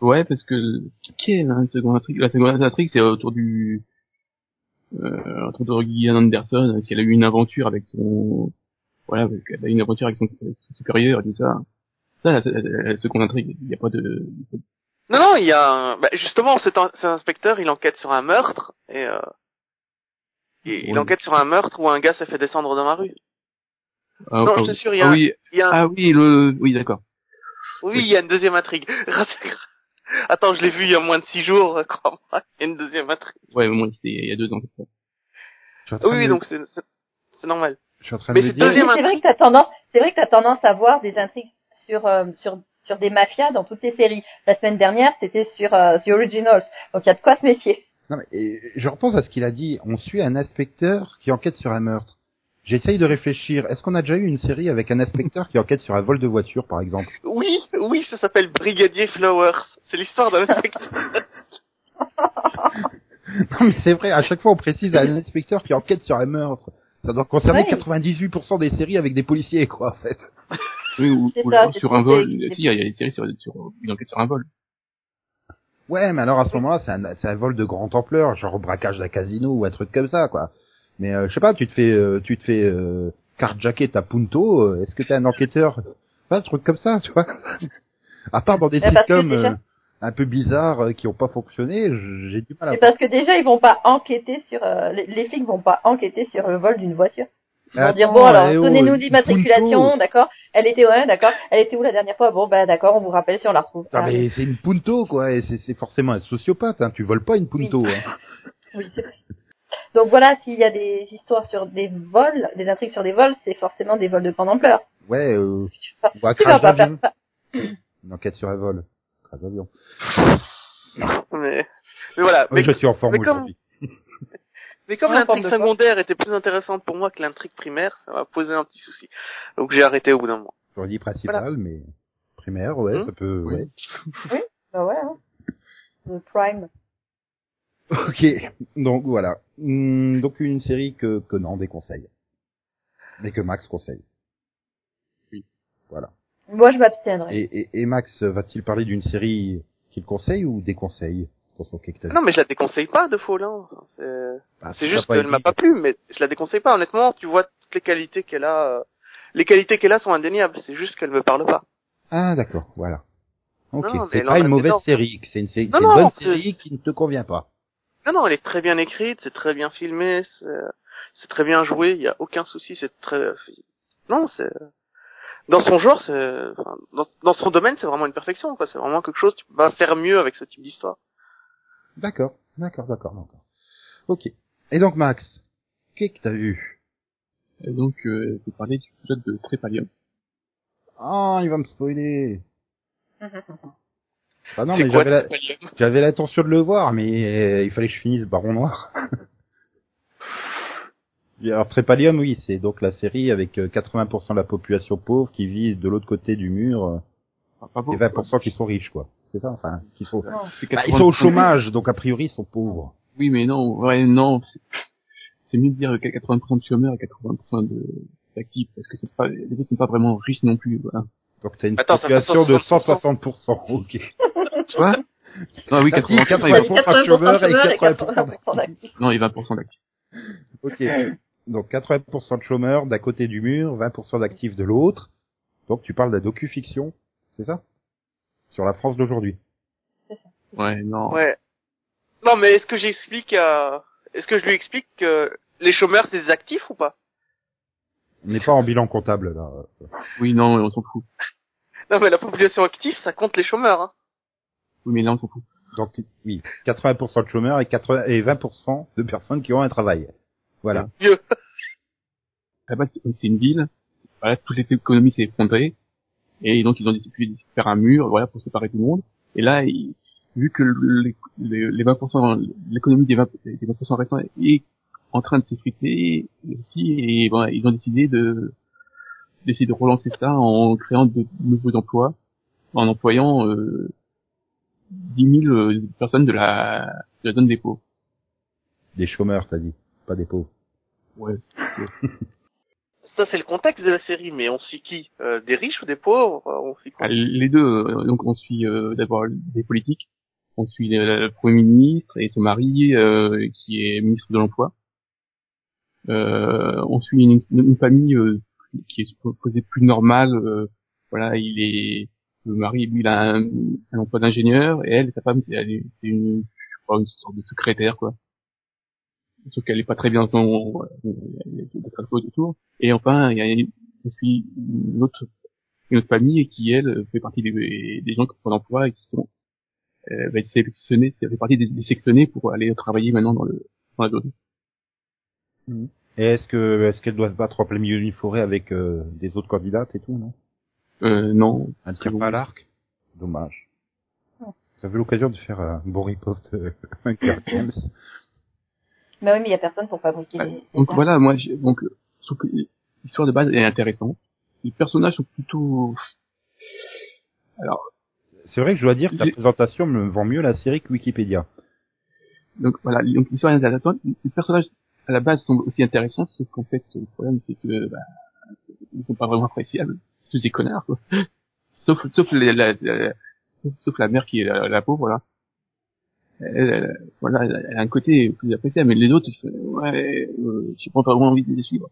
Ouais, parce que quelle hein, seconde intrigue La seconde intrigue, c'est autour du euh, autour de Gillian Anderson, qui a eu une aventure avec son voilà, avec- elle a eu une aventure avec son, supérieur et tout ça. Ça, la, la- la seconde intrigue, il n'y a pas de Non, non, il y a un... bah, justement cet, in- cet inspecteur, il enquête sur un meurtre et, euh, il Ouais. enquête sur un meurtre où un gars s'est fait descendre dans la rue. Ah, Non, ah, je te jure, il y a ah oui, Il y a un- ah oui, le oui, d'accord. Oui, il y a une deuxième intrigue. [laughs] Attends, je l'ai vu il y a moins de six jours, [laughs] crois-moi. Il y a une deuxième intrigue. Ouais, au moins il y a deux ans. Oui, de donc c'est c'est- c'est normal. je suis en train Mais de me c'est dire. deuxième Mais c'est vrai que t'as tendance, c'est vrai que t'as tendance à voir des intrigues sur euh, sur sur des mafias dans toutes les séries. La semaine dernière, c'était sur euh, The Originals. Donc il y a de quoi se méfier. Non, mais et, je repense à ce qu'il a dit. On suit un inspecteur qui enquête sur un meurtre. J'essaye de réfléchir. Est-ce qu'on a déjà eu une série avec un inspecteur qui enquête sur un vol de voiture, par exemple? Oui, oui, ça s'appelle Brigadier Flowers. C'est l'histoire d'un inspecteur. [laughs] Non, mais c'est vrai. À chaque fois, on précise un inspecteur qui enquête sur un meurtre. Ça doit concerner Ouais. 98% des séries avec des policiers, quoi, en fait. [laughs] Oui, ou, C'est ou ça, sur un vol. Si, il y a des séries sur, sur une enquête sur un vol. Ouais, mais alors à ce moment-là, c'est un, c'est un vol de grande ampleur, genre braquage d'un casino ou un truc comme ça, quoi. Mais euh, je sais pas, tu te fais, euh, tu te fais euh, carjacker ta Punto. euh, Est-ce que t'es un enquêteur? Pas un truc comme ça, tu vois [laughs] À part dans des Mais sitcoms déjà- euh, un peu bizarres euh, qui ont pas fonctionné, j'ai du mal à. C'est parce que déjà ils vont pas enquêter sur euh, les, les flics vont pas enquêter sur le vol d'une voiture. Ils vont dire bon alors eh oh, donnez-nous l'immatriculation, d'accord? Elle était ouais, d'accord. Elle était où la dernière fois? Bon bah d'accord, on vous rappelle si on la retrouve. Ah, mais c'est une Punto, quoi, et c'est c'est forcément un sociopathe, hein. Tu voles pas une Punto, hein. [laughs] Oui, c'est vrai. Donc voilà, s'il y a des histoires sur des vols, des intrigues sur des vols, c'est forcément des vols de grande ampleur. Ouais, euh, ou tu vas crash d'avion. Une enquête sur un vol. Crash d'avion. mais, mais voilà. Oui, Mais, je suis en forme mais comme- aujourd'hui. [laughs] mais comme l'intrigue secondaire était plus intéressante pour moi que l'intrigue primaire, ça m'a posé un petit souci. Donc j'ai arrêté au bout d'un moment. J'aurais dit principal, mais primaire, ouais, Hum, ça peut, oui. ouais. Bah ouais. Hein. Le Prime. Ok, donc voilà. Hum, donc une série que, que non déconseille. Mais que Max conseille. Oui. Voilà. Moi je m'abstiendrai. Et, et, et Max, va-t-il parler d'une série qu'il conseille ou déconseille dans son cake Non, mais je la déconseille pas de Fallen. Enfin, c'est Bah, juste qu'elle m'a pas plu, mais je la déconseille pas. Honnêtement, tu vois toutes les qualités qu'elle a. euh, Les qualités qu'elle a sont indéniables. C'est juste qu'elle me parle pas. Ah d'accord, voilà. Ok, c'est pas une mauvaise série, c'est une, une non, bonne série qui ne te convient pas. Non, non, elle est très bien écrite, c'est très bien filmé, c'est c'est très bien joué. Il y a aucun souci. C'est très. Non, c'est. Dans son genre, c'est. enfin, dans, dans son domaine, c'est vraiment une perfection. quoi. C'est vraiment quelque chose. Tu peux pas faire mieux avec ce type d'histoire. D'accord, d'accord, d'accord, d'accord. Ok. Et donc Max, qu'est-ce que t'as vu? Et donc, euh, je vais parler du pilote de Trépalium. Ah, il va me spoiler. [laughs] Ah non, mais j'avais la- Trépalium J'avais l'intention de le voir, mais euh, il fallait que je finisse Baron Noir. [laughs] Alors Trépalium, oui, c'est donc la série avec euh, 80% de la population pauvre qui vit de l'autre côté du mur euh, Enfin, pas et beaucoup, 20% qui sont riches, quoi. C'est ça, enfin, qui sont. Non. Bah, ils sont au 80%. chômage, donc a priori ils sont pauvres. Oui, mais non, ouais, non. c'est- mieux de dire qu'il y a 80% de chômeurs et 80% de d'actifs, parce que c'est pas, les autres sont pas vraiment riches non plus, voilà. Donc t'as une Attends, population de 160%. 160%. Ok. Quoi Non, oui, T'as dit 80%, 80% et 80% de chômeurs et 80% 80% d'actifs. non, et 20% d'actifs. Ok. Donc 80% de chômeurs d'un côté du mur, 20% d'actifs de l'autre. Donc tu parles de la docu-fiction, c'est ça? Sur la France d'aujourd'hui. Ouais, non. Ouais. Non, mais est-ce que j'explique à... Est-ce que je lui explique que les chômeurs c'est des actifs ou pas? On n'est pas en bilan comptable là. Oui, non, on s'en fout. Non, mais la population active, ça compte les chômeurs. Hein. Oui, mais là, on s'en fout. Donc oui, 80% de chômeurs et, 80 et 20% de personnes qui ont un travail. Voilà. Dieu. Là-bas, [laughs] c'est une ville. Voilà, toute l'économie s'est effondrée. Et donc, ils ont décidé de faire un mur, voilà, pour séparer tout le monde. Et là, ils- vu que le- les, les, les 20%, l'économie des 20%, des 20% restants est en train de s'effriter aussi, et bon, ils ont décidé de, d'essayer de relancer ça en créant de nouveaux emplois, en employant, euh, 10 000 euh, personnes de la, de la zone des pauvres. Des chômeurs, t'as dit, pas des pauvres. Ouais. [laughs] Ça, c'est le contexte de la série, mais on suit qui? Euh, Des riches ou des pauvres? Euh, On suit quoi? Ah, Les deux, donc on suit euh, d'abord des politiques, on suit le, le Premier ministre et son mari euh, qui est ministre de l'Emploi. Euh, on suit une, une famille euh, qui est supposée plus normale. euh, voilà, il est le mari, lui, il a un, emploi d'ingénieur et elle, sa femme, c'est une, je crois, une sorte de secrétaire, quoi. Sauf qu'elle est pas très bien son, il y a autour. Et enfin, il y a une, une autre famille qui elle fait partie des, des gens qui ont pas d'emploi et qui sont euh, va être sélectionné, c'est fait partie des, des sélectionnés pour aller travailler maintenant dans le dans la zone. Est-ce que est-ce qu'elle doit se battre en plein milieu d'une forêt avec euh, des autres candidates et tout, non? Euh, non, Elle ne tire pas à l'arc? Dommage. Vous avez l'occasion de faire un bon riposte de Hunger Games. Bah oui, mais il y a personne pour fabriquer Ouais. les. les donc voilà, moi, j'ai- donc euh, que l'histoire de base est intéressante. Les personnages sont plutôt alors C'est vrai que je dois dire que ta présentation me vend mieux la série que Wikipédia. Donc voilà, donc l'histoire est intéressante. Les personnages à la base sont aussi intéressants, sauf qu'en fait le problème c'est que bah, ils sont pas vraiment appréciables. Tous des connards. [laughs] Sauf sauf les- la, la- sauf la mère qui est la, la pauvre voilà. Elle, elle- voilà, elle a un côté plus appréciable, mais les autres, ouais, euh, j'ai pas vraiment envie de les suivre.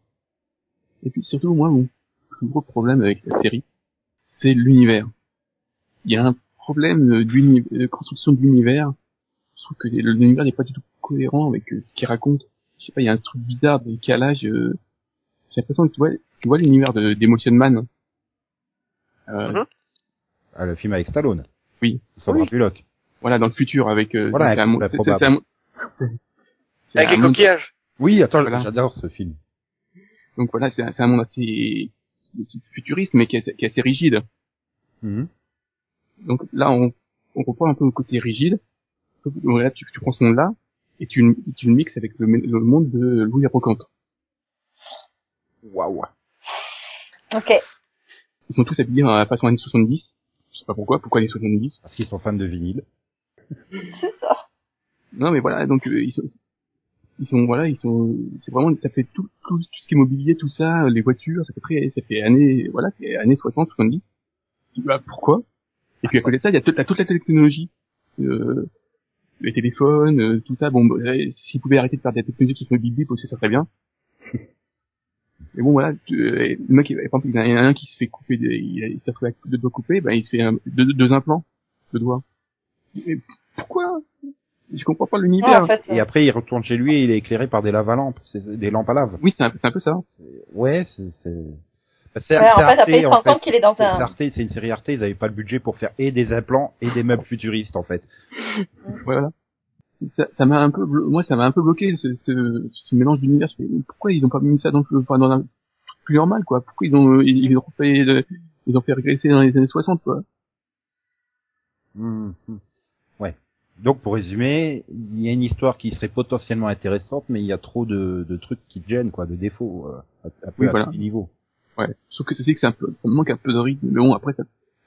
Et puis surtout moi mon plus gros problème avec la série, c'est l'univers. Il y a un problème de construction de l'univers je trouve que l'univers n'est pas du tout cohérent avec euh, ce qu'il raconte. Je sais pas, il y a un truc bizarre, des décalage. euh, J'ai l'impression que tu vois, tu vois l'univers de d'Emotion Man. Euh, Mhm. Ah, le film avec Stallone. Oui. Sandra Oui. Bullock. Voilà, dans le futur avec. euh, Voilà, c'est un un monde- couple c'est- c'est- improbable. [laughs] c'est un monde- c'est Avec un les monde- coquillages. Oui, attends, Voilà. j'adore ce film. Donc voilà, c'est un, c'est un monde assez futuriste, mais qui est, assez- qui est assez rigide. Mhm. Donc là, on, on reprend un peu le côté rigide. Que, Là, tu, tu prends ce monde-là et tu, tu le mixes avec le, le monde de Louis Rocante. Waouh. Ok. Ils sont tous habillés à la façon années 70. Je sais pas pourquoi, pourquoi années 70 Parce qu'ils sont fans de vinyle. [laughs] C'est ça. Non, mais voilà, donc euh, ils sont, ils sont, voilà, ils sont, c'est vraiment, ça fait tout, tout, tout ce qui est mobilier, tout ça, les voitures, ça fait très, ça fait années, voilà, c'est années 60, 70. Tu dis, bah, pourquoi? Et puis à côté de ça, il y a toute la, toute la technologie, euh, les téléphones, euh, tout ça. Bon, bah, s'ils pouvaient arrêter de faire des technologies qui bip aussi, ça serait bien. [laughs] Mais bon, voilà, tu- euh, le mec, il- par exemple, il y en a un qui se fait couper, des, il, s'est retrouvé avec deux doigts coupés, ben il se fait un, deux, deux implants de doigts. Mais pourquoi? Je comprends pas Ouais, l'univers. en fait, Et après, il retourne chez lui et il est éclairé par des lave-lampes. C'est des lampes à lave. Oui, c'est un, peu ça. Ouais, c'est, c'est, bah, c'est, ouais, c'est en fait, après, il en fait. qu'il est dans C'est un. Arte, c'est une série Arte, ils avaient pas le budget pour faire et des implants et des meubles futuristes, en fait. Voilà. Ça ça m'a un peu, moi, ça m'a un peu bloqué ce, ce, ce mélange d'univers. Pourquoi ils ont pas mis ça dans, le- enfin, dans un truc plus normal, quoi? Pourquoi ils ont, ils, ils ont fait, le- ils ont fait régresser dans les années 60, quoi? Mhm. Ouais. Donc, pour résumer, il y a une histoire qui serait potentiellement intéressante, mais il y a trop de, de trucs qui te gênent, quoi, de défauts, euh, à, à Oui, à voilà. tous les niveaux. Ouais. Sauf que ceci, que c'est un peu, ça me manque un peu de rythme. Mais bon, après, ça,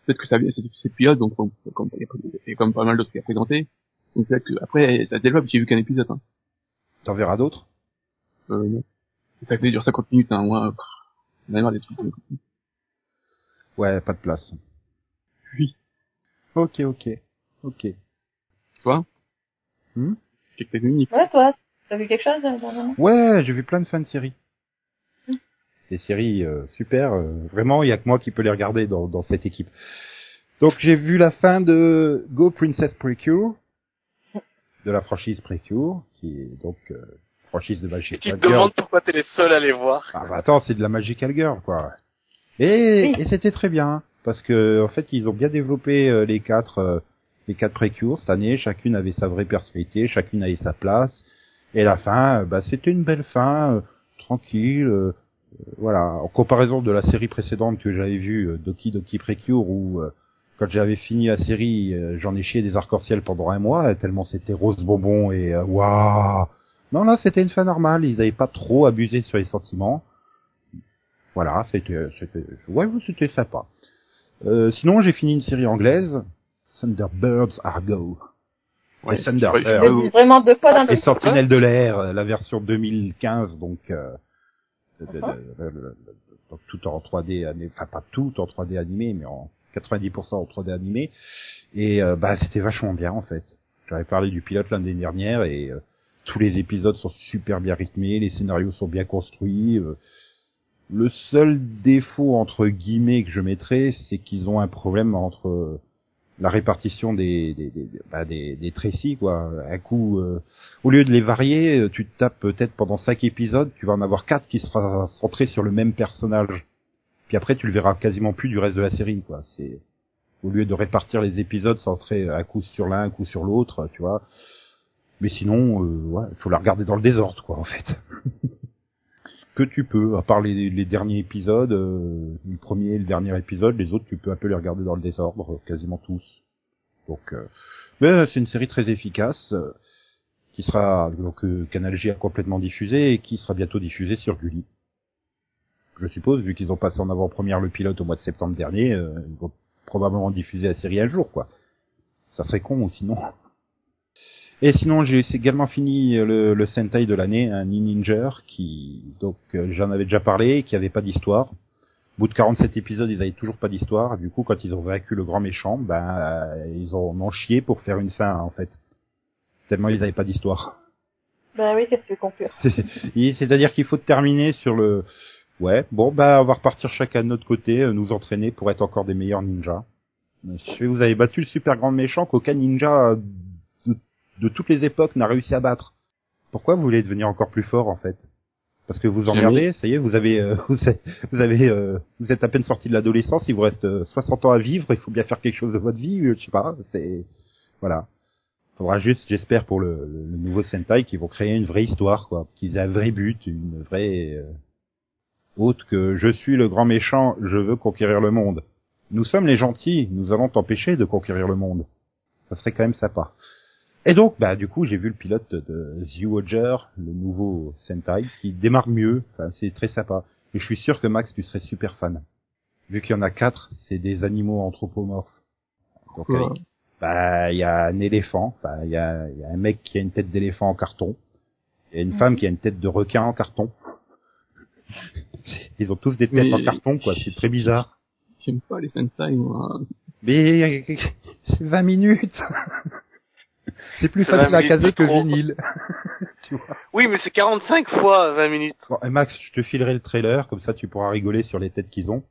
peut-être que ça vient, c'est, c'est pilote, donc il y a quand même pas mal d'autres trucs à présenter. Donc que après, ça se développe. J'ai vu qu'un épisode. Hein. T'en verras d'autres Euh, non. Ça fait dure 50 minutes, hein. Moi, pff, j'en ai marre des trucs. Ouais, pas de place. Oui. Ok, ok. Ok. Quelques minutes. Ouais, toi, t'as vu quelque chose euh, Ouais, j'ai vu plein de fans de séries. Mm. Des séries euh, super. euh, vraiment, il y a que moi qui peux les regarder dans, dans cette équipe. Donc j'ai vu la fin de Go Princess Precure, de la franchise Precure, qui est donc euh, franchise de Et Magical qui te Girl. demande pourquoi t'es les seuls à les voir. Ah bah attends, c'est de la Magical Girl, quoi. Et, et c'était très bien, parce que en fait, ils ont bien développé euh, les quatre, euh, les quatre précures cette année. Chacune avait sa vraie personnalité, chacune avait sa place. Et la fin, euh, bah c'était une belle fin, euh, tranquille. euh, euh, voilà, en comparaison de la série précédente que j'avais vue, euh, Doki Doki Precure, où euh, quand j'avais fini la série, euh, j'en ai chié des arcs-en-ciel pendant un mois, euh, tellement c'était rose bonbon et euh, waouh. Non, là, c'était une fin normale. Ils n'avaient pas trop abusé sur les sentiments. Voilà, c'était, c'était, ouais, c'était sympa. Euh, sinon, j'ai fini une série anglaise, Thunderbirds Argo. Ouais, Et dis vraiment deux fois Et. Sentinelle de l'air, euh, la version 2015, donc, euh, c'était Uh-huh. le- le- le- le- donc tout en 3D animé, enfin pas tout en 3D animé, mais en 90% en 3D animé. Et euh, bah c'était vachement bien en fait. J'avais parlé du pilote l'année dernière et euh, tous les épisodes sont super bien rythmés, les scénarios sont bien construits. euh. le seul défaut entre guillemets que je mettrais, c'est qu'ils ont un problème entre euh, la répartition des des des, bah, des, des quoi. Un coup, au lieu de les varier, tu te tapes peut-être pendant cinq épisodes, tu vas en avoir quatre qui sera centré sur le même personnage. Puis après, tu le verras quasiment plus du reste de la série quoi. C'est au lieu de répartir les épisodes centrés un coup sur l'un, un coup sur l'autre, tu vois. Mais sinon, euh, ouais, faut la regarder dans le désordre, quoi, en fait. [laughs] Que tu peux, à part les, derniers épisodes, euh, le premier et le dernier épisode, les autres, tu peux un peu les regarder dans le désordre, quasiment tous. Donc, euh, mais c'est une série très efficace, euh, qui sera donc euh, Canal J a complètement diffusé et qui sera bientôt diffusée sur Gulli. Je suppose, vu qu'ils ont passé en avant-première le pilote au mois de septembre dernier, euh, ils vont probablement diffuser la série un jour, quoi. Ça serait con, sinon. Et sinon, j'ai également fini le, le Sentai de l'année, un Ninja, qui, donc, euh, j'en avais déjà parlé, qui avait pas d'histoire. Au bout de 47 épisodes, ils avaient toujours pas d'histoire. Du coup, quand ils ont vaincu le grand méchant, ben, euh, ils en ont chié pour faire une fin, en fait. Tellement ils avaient pas d'histoire. Bah oui, qu'est-ce que tu veux conclure? [laughs] C'est-à-dire qu'il faut terminer sur le, ouais, bon, bah, on va repartir chacun de notre côté, euh, nous entraîner pour être encore des meilleurs ninjas. Monsieur, vous avez battu le super grand méchant qu'aucun ninja euh, de, de toutes les époques n'a réussi à battre. Pourquoi vous voulez devenir encore plus fort, en fait? Parce que vous emmerdez, ça y est, vous avez, euh, [laughs] vous avez, euh, vous êtes à peine sorti de l'adolescence, il vous reste euh, 60 ans à vivre, il faut bien faire quelque chose de votre vie, euh, je sais pas, c'est, voilà. Faudra juste, j'espère, pour le, le- le nouveau Sentai, qu'ils vont créer une vraie histoire, quoi, qu'ils aient un vrai but, une vraie, euh, autre que je suis le grand méchant, je veux conquérir le monde. Nous sommes les gentils, nous allons t'empêcher de conquérir le monde. Ça serait quand même sympa. Et donc, bah, du coup, j'ai vu le pilote de Zyuoger, le nouveau Sentai, qui démarre mieux. Enfin, c'est très sympa. Et je suis sûr que Max, tu serais super fan. Vu qu'il y en a quatre, c'est des animaux anthropomorphes. Donc, avec- bah, il y a un éléphant. Enfin, il y a, il y a un mec qui a une tête d'éléphant en carton. Il y a une femme qui a une tête de requin en carton. Ils ont tous des têtes Mais- en carton, quoi. C'est très bizarre. J'aime pas les Sentai, moi. Mais c'est 20 minutes. [laughs] c'est plus C'est 20 facile à caser que trop. vinyle. [laughs] tu vois. Oui, mais c'est 45 fois 20 minutes. Bon, et Max, je te filerai le trailer, comme ça tu pourras rigoler sur les têtes qu'ils ont.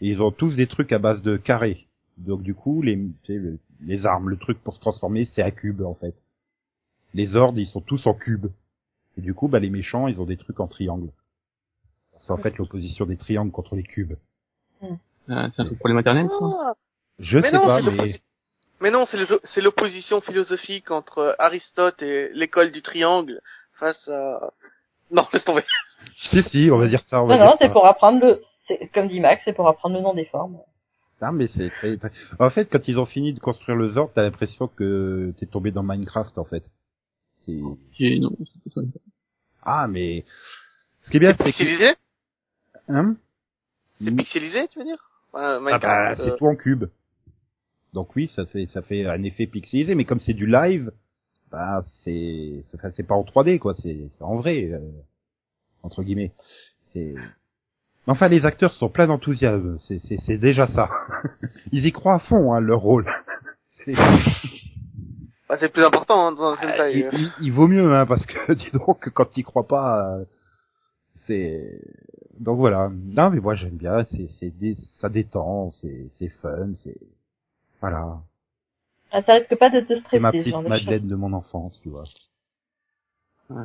Et ils ont tous des trucs à base de carrés. Donc du coup, les, tu sais, le- les armes, le truc pour se transformer, c'est à cube en fait. Les ordres, ils sont tous en cube. Et du coup, bah, les méchants, ils ont des trucs en triangle. C'est en fait l'opposition des triangles contre les cubes. Ah, c'est un truc pour les maternelles, ça Ah. Je Mais sais non, pas, mais Mais non, c'est l'opposition philosophique entre euh, Aristote et l'école du triangle face à... Non, laisse tomber. [laughs] si si, on va dire ça. On va Non, dire non, c'est pour apprendre le, comme dit Max, c'est pour apprendre le nom des formes. Non, mais c'est très, très- En fait, quand ils ont fini de construire le Zord, t'as l'impression que t'es tombé dans Minecraft, en fait. C'est... Ah, mais... Ce qui est bien, C'est c'est que... Hein C'est pixelisé, tu veux dire? Ah bah, Minecraft, c'est euh, tout en cube. Donc oui, ça fait, ça fait un effet pixelisé, mais comme c'est du live, bah, c'est, c'est, enfin, c'est pas en 3D, quoi, c'est, c'est en vrai, euh, entre guillemets. C'est... Enfin, les acteurs sont pleins d'enthousiasme, c'est, c'est, c'est déjà ça. [laughs] Ils y croient à fond, hein, leur rôle. [laughs] C'est- bah, plus important hein, dans un Ah, Sentai. il, euh. il- il vaut mieux, hein, parce que [laughs] dis donc, quand tu crois pas, euh, c'est donc voilà. Non, mais moi j'aime bien. C'est, c'est dé- ça détend, c'est, c'est fun, c'est voilà. Ah, ça risque pas de te C'est stresser, ma ce petite genre. Madeleine de mon enfance, tu vois.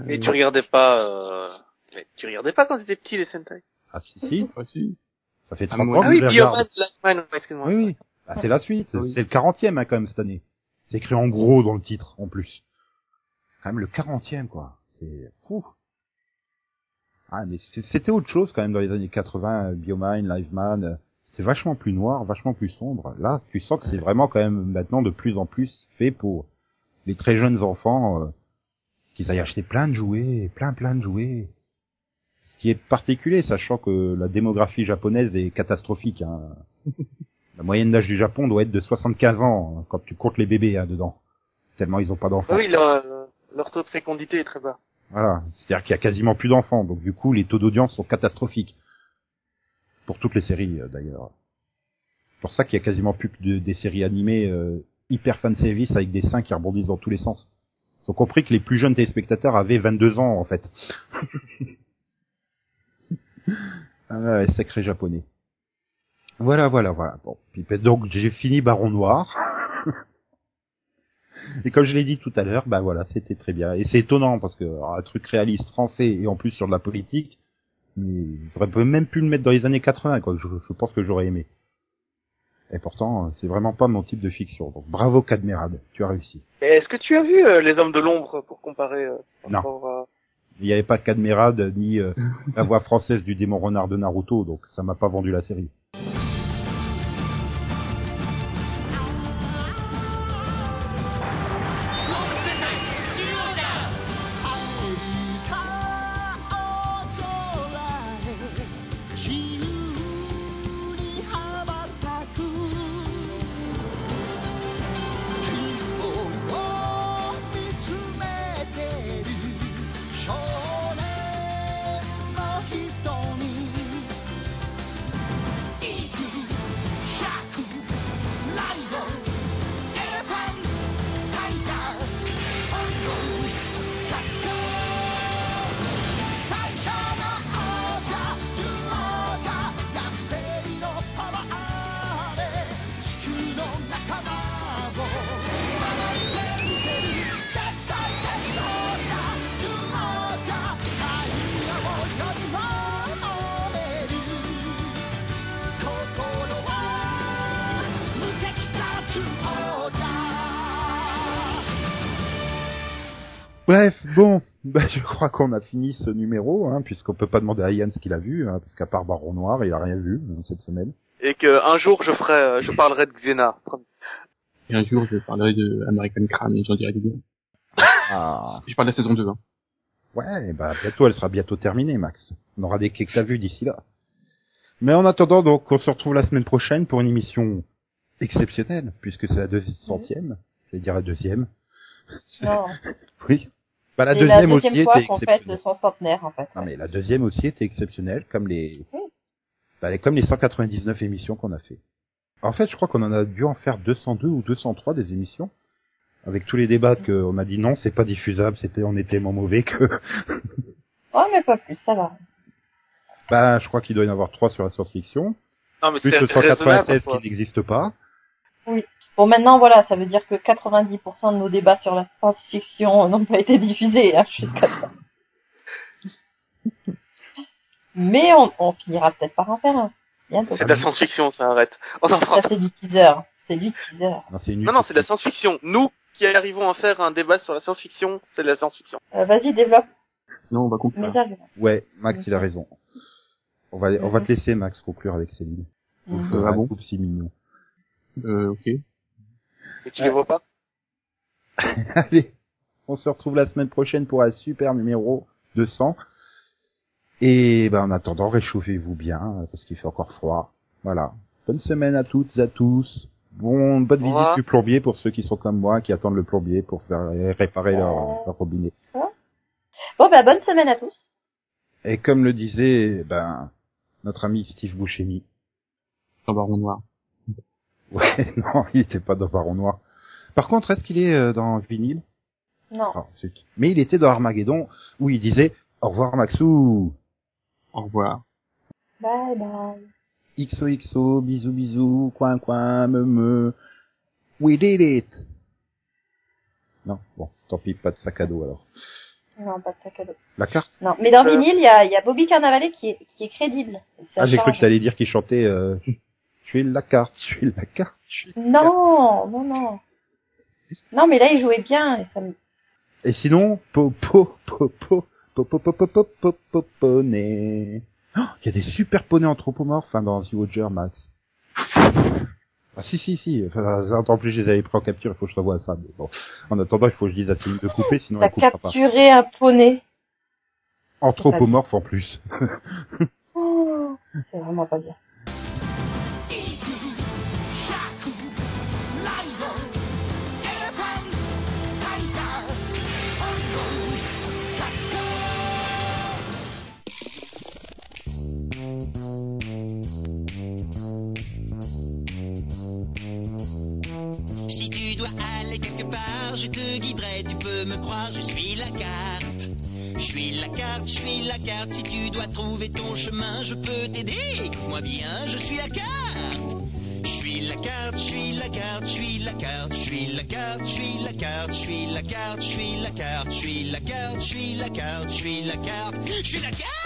Et tu regardais pas... Euh... mais tu regardais pas quand t'étais petit, les Sentai? Ah si si, [laughs] Ah, si. ça fait Ah, 30 moi- ans Ah que oui, je Bioman, regarde. Last excuse-moi. Oui oui. Ah, c'est la suite. Oui. C'est le 40e hein, quand même cette année. C'est écrit en gros dans le titre en plus. Quand même le 40e quoi. C'est fou. Ah mais c'était autre chose quand même dans les années 80, euh, Biomine, Liveman, euh, c'était vachement plus noir, vachement plus sombre. Là, tu sens que c'est vraiment quand même maintenant de plus en plus fait pour les très jeunes enfants euh, qu'ils aillent acheter plein de jouets, plein plein de jouets. Ce qui est particulier, sachant que la démographie japonaise est catastrophique. Hein. [laughs] La moyenne d'âge du Japon doit être de 75 ans hein, quand tu comptes les bébés hein, dedans. Tellement ils ont pas d'enfants. Oui, leur, leur taux de fécondité est très bas. Voilà, c'est-à-dire qu'il y a quasiment plus d'enfants, donc du coup les taux d'audience sont catastrophiques. Pour toutes les séries euh, d'ailleurs. C'est pour ça qu'il y a quasiment plus que de- des séries animées euh, hyper fan service avec des seins qui rebondissent dans tous les sens. Ils ont compris que les plus jeunes téléspectateurs avaient 22 ans en fait. [laughs] ah sacré japonais. Voilà, voilà, voilà. Bon, ben, donc j'ai fini Baron Noir. [laughs] Et comme je l'ai dit tout à l'heure, bah voilà, c'était très bien. Et c'est étonnant parce que alors, un truc réaliste français et en plus sur de la politique, mais j'aurais même pu le mettre dans les années 80, quoi. Je, je pense que j'aurais aimé. Et pourtant, euh, c'est vraiment pas mon type de fiction. Donc bravo Cadmerade, tu as réussi. Et Est-ce que tu as vu euh, Les Hommes de l'Ombre pour comparer euh, Non. rapport à- Il n'y avait pas Cadmerade ni euh, la voix française du démon renard de Naruto, donc ça m'a pas vendu la série. Bref, bon, [laughs] bah, je crois qu'on a fini ce numéro, hein, puisqu'on peut pas demander à Ian ce qu'il a vu, hein, parce qu'à part Baron Noir, il a rien vu hein, cette semaine. Et que un jour je ferai, euh, je parlerai de Xena. Et un jour, je parlerai de American Crime et j'en dirai du bien. Ah. [laughs] Je parle de la saison 2, hein. Ouais, bah bientôt, elle sera bientôt terminée, Max. On aura des quais que t'as vu d'ici là. Mais en attendant, donc, on se retrouve la semaine prochaine pour une émission exceptionnelle, puisque c'est la deuxième centième. Je vais dire la deuxième. Non. [laughs] Oui. Bah, la C'est deuxième, la aussi deuxième fois était qu'on fête exceptionnelle. de son centenaire, en fait. Non, mais la deuxième aussi était exceptionnelle, comme les, Oui. bah, comme les 199 émissions qu'on a fait. En fait, je crois qu'on en a dû en faire 202 ou 203 des émissions. Avec tous les débats qu'on a dit non, c'est pas diffusable, c'était, on était tellement mauvais que, [laughs] Oh, mais pas plus, ça va. bah, je crois qu'il doit y en avoir trois sur la science-fiction. Non mais Plus le raisonnable. 196 quoi. qui n'existe pas. Bon, maintenant, voilà, ça veut dire que 90% de nos débats sur la science-fiction [laughs] n'ont pas été diffusés, hein, jusqu'à ça. Mais on, on finira peut-être par en faire un. C'est de la science-fiction, ça arrête. On en fera Ça, c'est du teaser. C'est du teaser. Non, c'est une Non, non, c'est de la science-fiction. Nous qui arrivons à faire un débat sur la science-fiction, c'est de la science-fiction. Euh, Vas-y, développe Non, on va conclure. Ouais, Max, il a raison. On va, on va te laisser, Max, conclure avec Céline. Mhm. fera Ah un bon mignon. Euh, ok. Et tu les vois pas [laughs] Allez, on se retrouve la semaine prochaine pour un super numéro 200. Et ben, en attendant, réchauffez-vous bien, euh, parce qu'il fait encore froid. Voilà. Bonne semaine à toutes et à tous. Bon, bonne Au visite revoir. du plombier pour ceux qui sont comme moi, qui attendent le plombier pour faire réparer leur, leur robinet. Bon, bah, bonne semaine à tous. Et comme le disait, ben, notre ami Steve Buscemi. Jean Baron Noir. Ouais, [laughs] non, il était pas dans Baron Noir. Par contre, est-ce qu'il est euh, dans vinyle? Non. Ah, zut. Mais il était dans Armageddon, où il disait au revoir Maxou. Au revoir. Bye bye. XOXO, bisous bisous, coin coin, me me. We did it. Non, bon, tant pis, pas de sac à dos alors. Non, pas de sac à dos. La carte? Non, mais dans Euh. vinyle, il y a, y a Bobby Carnavalet qui est, qui est crédible. Ah, j'ai cru que t'allais dire qu'il chantait euh, Suis la carte, suis la carte, suis la carte. Non, non, non. Non, mais là, il jouait bien. Et ça me... Et sinon, po po po po po po po po po po po poney. Oh, Il y a des super poneys anthropomorphes hein, dans The Watcher, Max. Ah si si si, enfin, en plus je les avais pris en capture, il faut que je revoie ça. Mais bon, en attendant, il faut que je dise à Céline de couper, sinon elle coupera pas. capturé un poney. Anthropomorphe en plus. Oh, c'est vraiment pas bien. Je suis la carte. Je suis la carte, je suis la carte, si tu dois trouver ton chemin, je peux t'aider. Écoute-moi bien, je suis la carte. Je suis la carte, je suis la carte, je suis la carte, je suis la carte, je suis la carte, je suis la carte, je suis la carte, je suis la carte, je suis la carte, je suis la carte, je suis la carte.